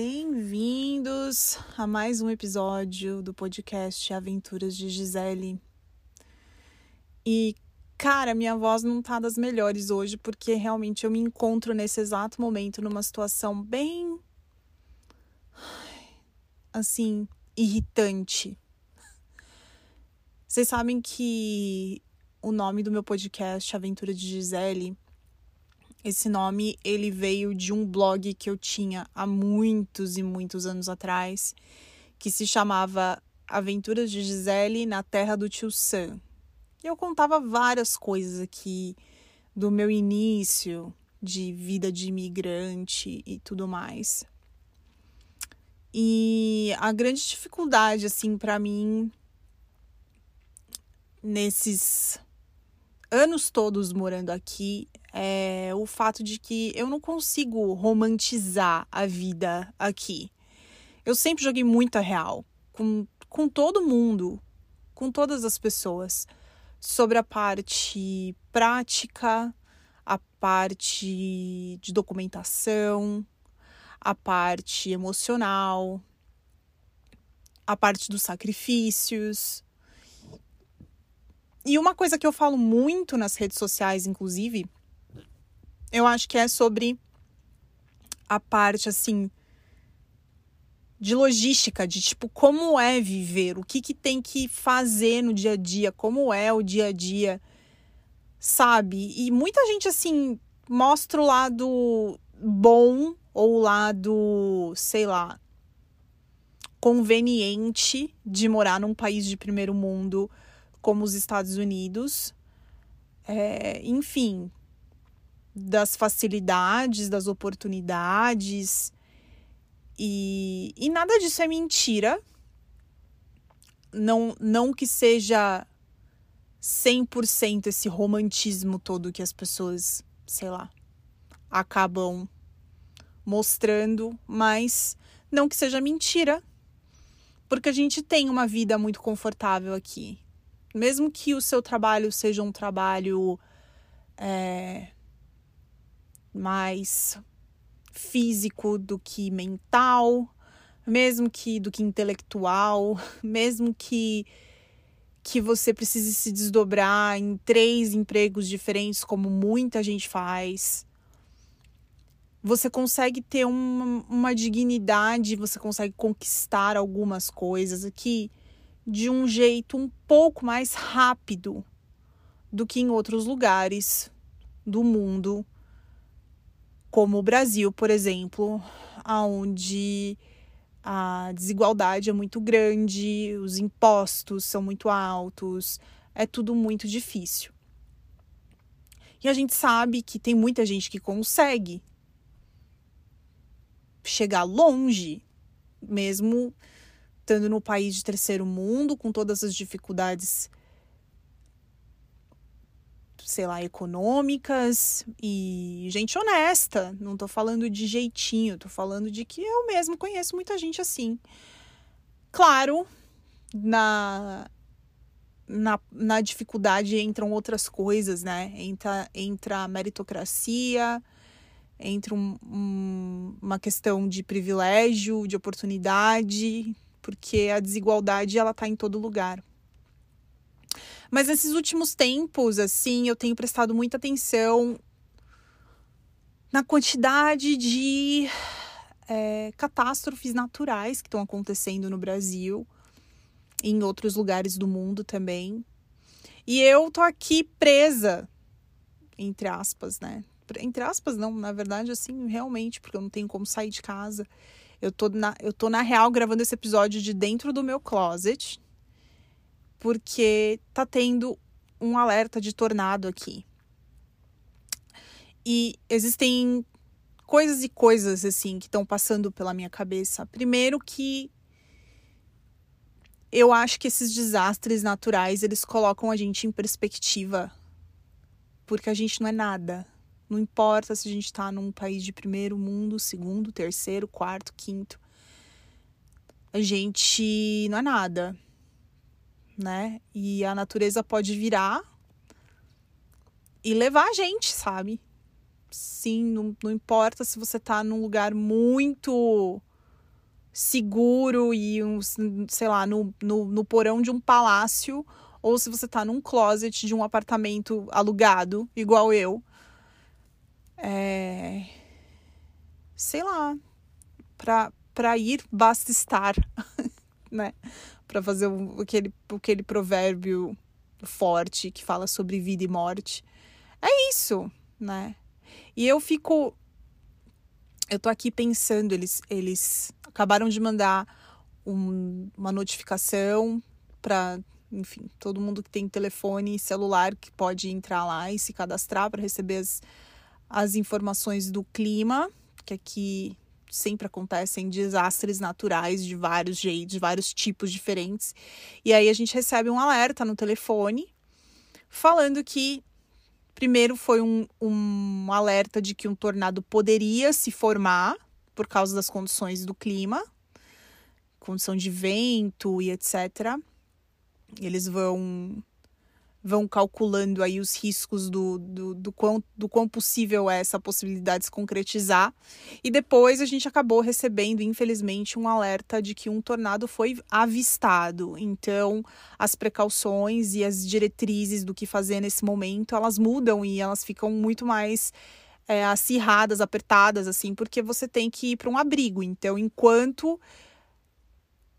Bem-vindos a mais um episódio do podcast Aventuras de Gisele. E, cara, minha voz não tá das melhores hoje porque realmente eu me encontro nesse exato momento numa situação bem. assim, irritante. Vocês sabem que o nome do meu podcast, Aventura de Gisele, esse nome ele veio de um blog que eu tinha há muitos e muitos anos atrás, que se chamava Aventuras de Gisele na Terra do Tio Sam. Eu contava várias coisas aqui do meu início de vida de imigrante e tudo mais. E a grande dificuldade assim para mim nesses anos todos morando aqui é o fato de que eu não consigo romantizar a vida aqui. Eu sempre joguei muita real com, com todo mundo, com todas as pessoas, sobre a parte prática, a parte de documentação, a parte emocional, a parte dos sacrifícios. E uma coisa que eu falo muito nas redes sociais, inclusive, eu acho que é sobre a parte assim de logística, de tipo como é viver, o que que tem que fazer no dia a dia, como é o dia a dia, sabe? E muita gente assim mostra o lado bom ou o lado, sei lá, conveniente de morar num país de primeiro mundo como os Estados Unidos. É, enfim, das facilidades, das oportunidades. E, e nada disso é mentira. Não, não que seja 100% esse romantismo todo que as pessoas, sei lá, acabam mostrando, mas não que seja mentira, porque a gente tem uma vida muito confortável aqui. Mesmo que o seu trabalho seja um trabalho é, mais físico do que mental, mesmo que do que intelectual, mesmo que que você precise se desdobrar em três empregos diferentes, como muita gente faz. Você consegue ter uma, uma dignidade, você consegue conquistar algumas coisas aqui de um jeito um pouco mais rápido do que em outros lugares do mundo como o Brasil, por exemplo, onde a desigualdade é muito grande, os impostos são muito altos, é tudo muito difícil. E a gente sabe que tem muita gente que consegue chegar longe, mesmo estando no país de terceiro mundo, com todas as dificuldades sei lá, econômicas e gente honesta. Não tô falando de jeitinho, tô falando de que eu mesmo conheço muita gente assim. Claro, na na, na dificuldade entram outras coisas, né? Entra, entra a meritocracia, entra um, um, uma questão de privilégio, de oportunidade, porque a desigualdade ela tá em todo lugar. Mas nesses últimos tempos, assim, eu tenho prestado muita atenção na quantidade de é, catástrofes naturais que estão acontecendo no Brasil e em outros lugares do mundo também. E eu tô aqui presa, entre aspas, né? Entre aspas, não, na verdade, assim, realmente, porque eu não tenho como sair de casa. Eu tô na, eu tô, na real, gravando esse episódio de dentro do meu closet, porque tá tendo um alerta de tornado aqui. E existem coisas e coisas assim que estão passando pela minha cabeça. Primeiro que eu acho que esses desastres naturais, eles colocam a gente em perspectiva. Porque a gente não é nada. Não importa se a gente está num país de primeiro mundo, segundo, terceiro, quarto, quinto. A gente não é nada né? E a natureza pode virar e levar a gente, sabe? Sim, não, não importa se você tá num lugar muito seguro e um, sei lá, no, no, no porão de um palácio, ou se você tá num closet de um apartamento alugado, igual eu. É... Sei lá. Pra, pra ir, basta estar, né? Pra fazer o, aquele, aquele provérbio forte que fala sobre vida e morte. É isso, né? E eu fico. Eu tô aqui pensando, eles, eles acabaram de mandar um, uma notificação para, enfim, todo mundo que tem telefone e celular que pode entrar lá e se cadastrar para receber as, as informações do clima, que aqui sempre acontecem desastres naturais de vários jeitos, de vários tipos diferentes. E aí a gente recebe um alerta no telefone falando que primeiro foi um, um alerta de que um tornado poderia se formar por causa das condições do clima, condição de vento e etc. Eles vão vão calculando aí os riscos do, do, do, quão, do quão possível é essa possibilidade de se concretizar. E depois a gente acabou recebendo, infelizmente, um alerta de que um tornado foi avistado. Então, as precauções e as diretrizes do que fazer nesse momento, elas mudam e elas ficam muito mais é, acirradas, apertadas, assim, porque você tem que ir para um abrigo. Então, enquanto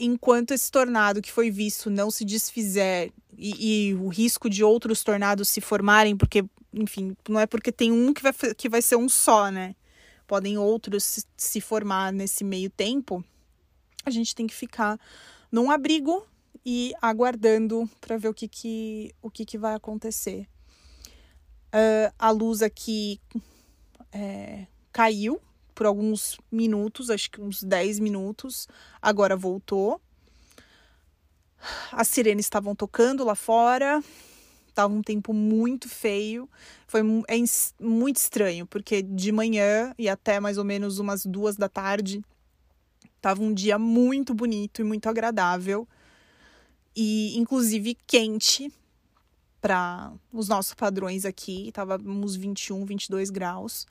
enquanto esse tornado que foi visto não se desfizer e, e, o risco de outros tornados se formarem, porque, enfim, não é porque tem um que vai, que vai ser um só, né? Podem outros se formar nesse meio tempo. A gente tem que ficar num abrigo e aguardando para ver o que, que, o que, que vai acontecer. Uh, a luz aqui é, caiu por alguns minutos, acho que uns 10 minutos, agora voltou. As sirenes estavam tocando lá fora, estava um tempo muito feio. Foi é muito estranho, porque de manhã e até mais ou menos umas duas da tarde estava um dia muito bonito e muito agradável. E inclusive quente para os nossos padrões aqui, estava uns 21, 22 graus.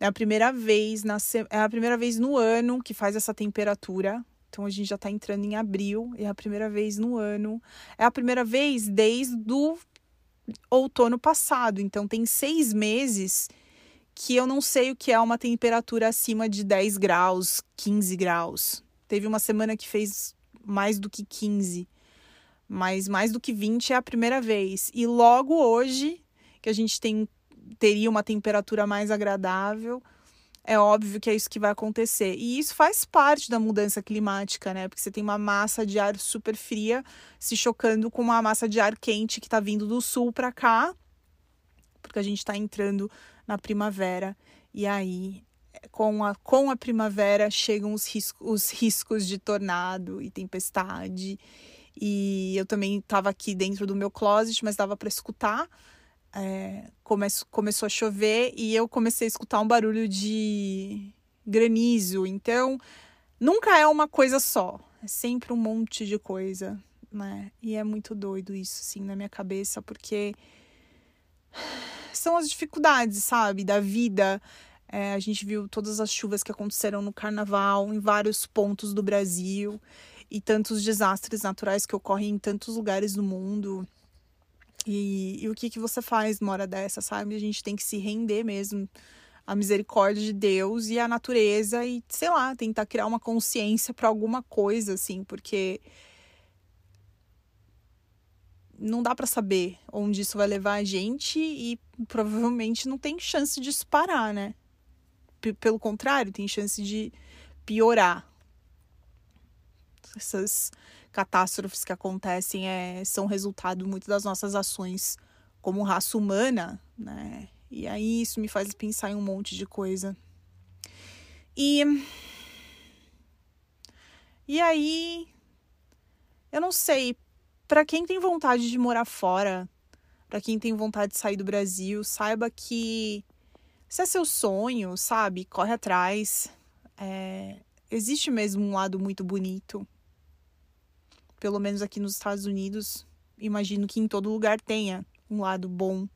É a primeira vez na é a primeira vez no ano que faz essa temperatura. Então a gente já está entrando em abril, é a primeira vez no ano. É a primeira vez desde o outono passado. Então tem seis meses que eu não sei o que é uma temperatura acima de 10 graus, 15 graus. Teve uma semana que fez mais do que 15, mas mais do que 20 é a primeira vez. E logo hoje, que a gente tem teria uma temperatura mais agradável. É óbvio que é isso que vai acontecer. E isso faz parte da mudança climática, né? Porque você tem uma massa de ar super fria se chocando com uma massa de ar quente que está vindo do sul para cá, porque a gente está entrando na primavera. E aí, com a, com a primavera, chegam os, risco, os riscos de tornado e tempestade. E eu também estava aqui dentro do meu closet, mas dava para escutar é, come, começou a chover e eu comecei a escutar um barulho de granizo. Então, nunca é uma coisa só, é sempre um monte de coisa, né? E é muito doido isso, assim, na minha cabeça, porque são as dificuldades, sabe, da vida. É, a gente viu todas as chuvas que aconteceram no carnaval em vários pontos do Brasil e tantos desastres naturais que ocorrem em tantos lugares do mundo. E, e o que, que você faz numa hora dessa, sabe? A gente tem que se render mesmo à misericórdia de Deus e à natureza e, sei lá, tentar criar uma consciência para alguma coisa, assim, porque não dá para saber onde isso vai levar a gente e provavelmente não tem chance de parar, né? P pelo contrário, tem chance de piorar. Essas catástrofes que acontecem é, são resultado muito das nossas ações como raça humana, né? E aí isso me faz pensar em um monte de coisa. E e aí eu não sei, para quem tem vontade de morar fora, para quem tem vontade de sair do Brasil, saiba que se é seu sonho, sabe, corre atrás. É, existe mesmo um lado muito bonito pelo menos aqui nos Estados Unidos, imagino que em todo lugar tenha um lado bom.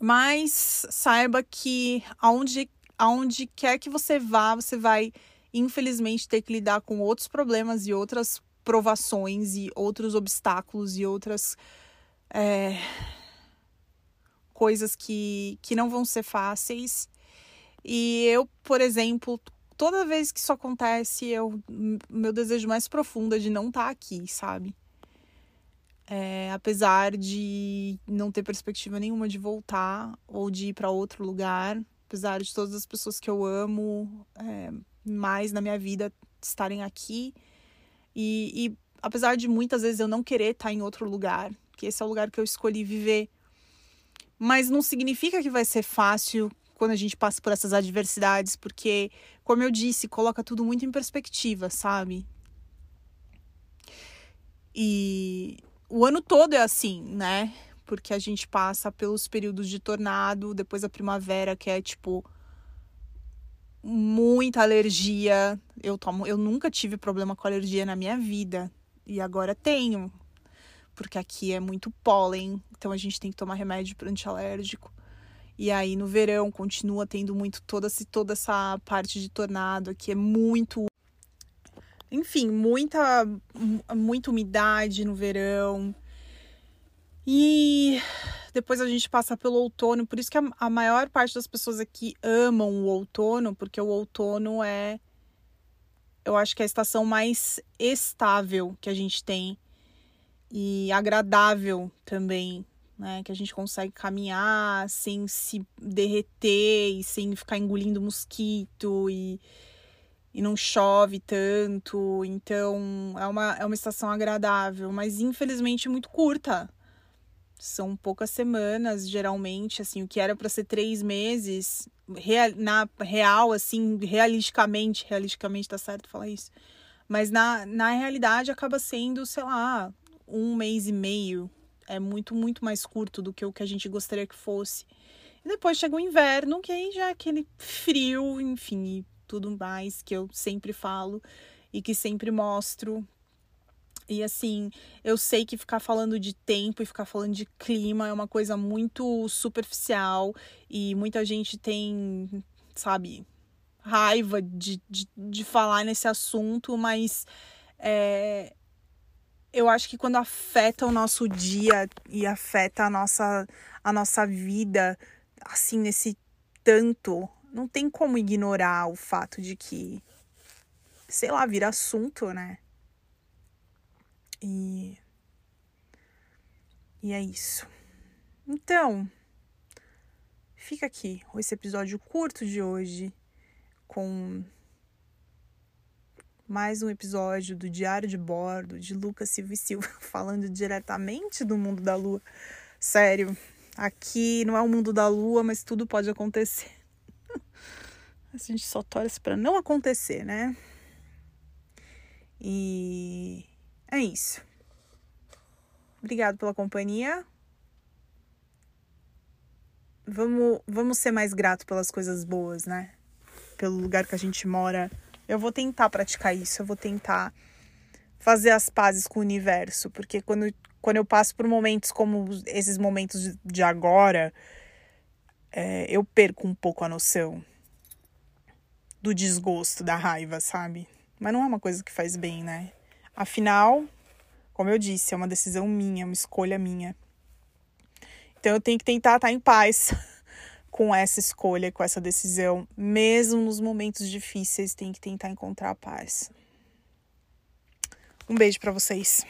Mas saiba que aonde, aonde quer que você vá, você vai infelizmente, ter que lidar com outros problemas e outras provações e outros obstáculos e outras é, coisas que, que não vão ser fáceis. E eu, por exemplo, toda vez que isso acontece, eu, meu desejo mais profundo é de não estar tá aqui, sabe? É, apesar de não ter perspectiva nenhuma de voltar ou de ir para outro lugar, apesar de todas as pessoas que eu amo é, mais na minha vida estarem aqui, e, e apesar de muitas vezes eu não querer estar em outro lugar, que esse é o lugar que eu escolhi viver, mas não significa que vai ser fácil quando a gente passa por essas adversidades, porque, como eu disse, coloca tudo muito em perspectiva, sabe? E o ano todo é assim, né? Porque a gente passa pelos períodos de tornado, depois a primavera, que é tipo muita alergia. Eu tomo, eu nunca tive problema com alergia na minha vida e agora tenho, porque aqui é muito pólen, então a gente tem que tomar remédio antialérgico. E aí no verão continua tendo muito toda, toda essa parte de tornado aqui é muito enfim, muita muita umidade no verão. E depois a gente passa pelo outono, por isso que a, a maior parte das pessoas aqui amam o outono, porque o outono é eu acho que é a estação mais estável que a gente tem e agradável também, né? Que a gente consegue caminhar sem se derreter e sem ficar engolindo mosquito e, e não chove tanto. Então é uma, é uma estação agradável, mas infelizmente muito curta. São poucas semanas, geralmente, assim, o que era para ser três meses, real, na real, assim, realisticamente, realisticamente tá certo falar isso, mas na, na realidade acaba sendo, sei lá, um mês e meio. É muito, muito mais curto do que o que a gente gostaria que fosse. E depois chega o inverno, que aí já é aquele frio, enfim, e tudo mais que eu sempre falo e que sempre mostro e assim, eu sei que ficar falando de tempo e ficar falando de clima é uma coisa muito superficial e muita gente tem, sabe, raiva de, de, de falar nesse assunto, mas é, eu acho que quando afeta o nosso dia e afeta a nossa, a nossa vida, assim, nesse tanto, não tem como ignorar o fato de que, sei lá, vira assunto, né? E. E é isso. Então, fica aqui esse episódio curto de hoje com mais um episódio do Diário de Bordo de Lucas Silva e Silva falando diretamente do mundo da lua. Sério, aqui não é o mundo da lua, mas tudo pode acontecer. A gente só torce para não acontecer, né? E é isso. Obrigado pela companhia. Vamos, vamos ser mais grato pelas coisas boas, né? Pelo lugar que a gente mora. Eu vou tentar praticar isso, eu vou tentar fazer as pazes com o universo, porque quando, quando eu passo por momentos como esses momentos de agora, é, eu perco um pouco a noção do desgosto, da raiva, sabe? Mas não é uma coisa que faz bem, né? Afinal, como eu disse, é uma decisão minha, uma escolha minha. Então eu tenho que tentar estar em paz com essa escolha, com essa decisão, mesmo nos momentos difíceis, tem que tentar encontrar a paz. Um beijo para vocês.